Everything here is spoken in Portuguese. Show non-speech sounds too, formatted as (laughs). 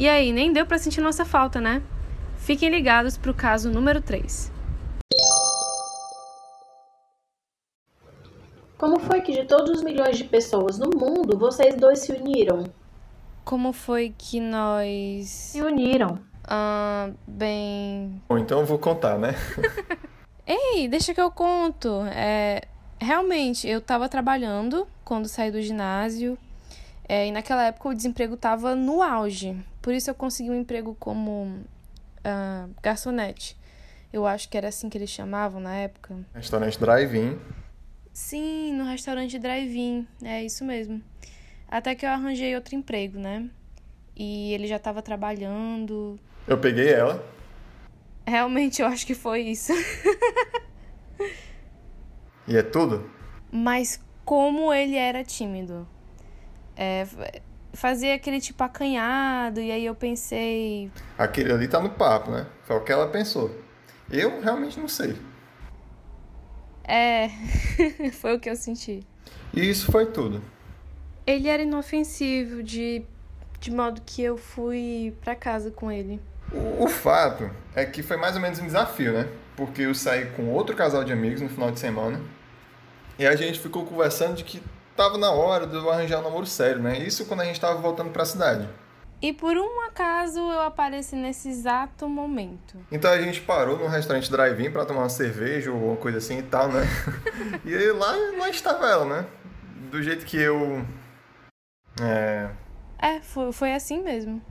E nem deu para sentir nossa falta, né? Fiquem ligados pro caso número 3. Como foi que de todos os milhões de pessoas no mundo, vocês dois se uniram? Como foi que nós. Se uniram. Ah, bem. Bom, então eu vou contar, né? (laughs) Ei, deixa que eu conto. É, realmente, eu tava trabalhando quando saí do ginásio. É, e naquela época o desemprego tava no auge. Por isso eu consegui um emprego como uh, garçonete. Eu acho que era assim que eles chamavam na época. Restaurante drive-in. Sim, no restaurante drive-in, é isso mesmo. Até que eu arranjei outro emprego, né? E ele já estava trabalhando. Eu peguei ela. Realmente, eu acho que foi isso. e é tudo? Mas como ele era tímido. É, fazia aquele tipo acanhado, e aí eu pensei. Aquele ali tá no papo, né? Foi o que ela pensou. Eu realmente não sei. É, (laughs) foi o que eu senti. E isso foi tudo. Ele era inofensivo, de, de modo que eu fui para casa com ele. O, o, fato é que foi mais ou menos um desafio, né? Porque eu saí com outro casal de amigos no final de semana e a gente ficou conversando de que tava na hora de eu arranjar um namoro sério, né? Isso quando a gente tava voltando para a cidade. E por um acaso eu apareci nesse exato momento. Então a gente parou num restaurante drive-in pra tomar uma cerveja ou alguma coisa assim e tal, né? (laughs) e aí lá, lá estava ela, né? Do jeito que eu. É. É, foi, foi assim mesmo.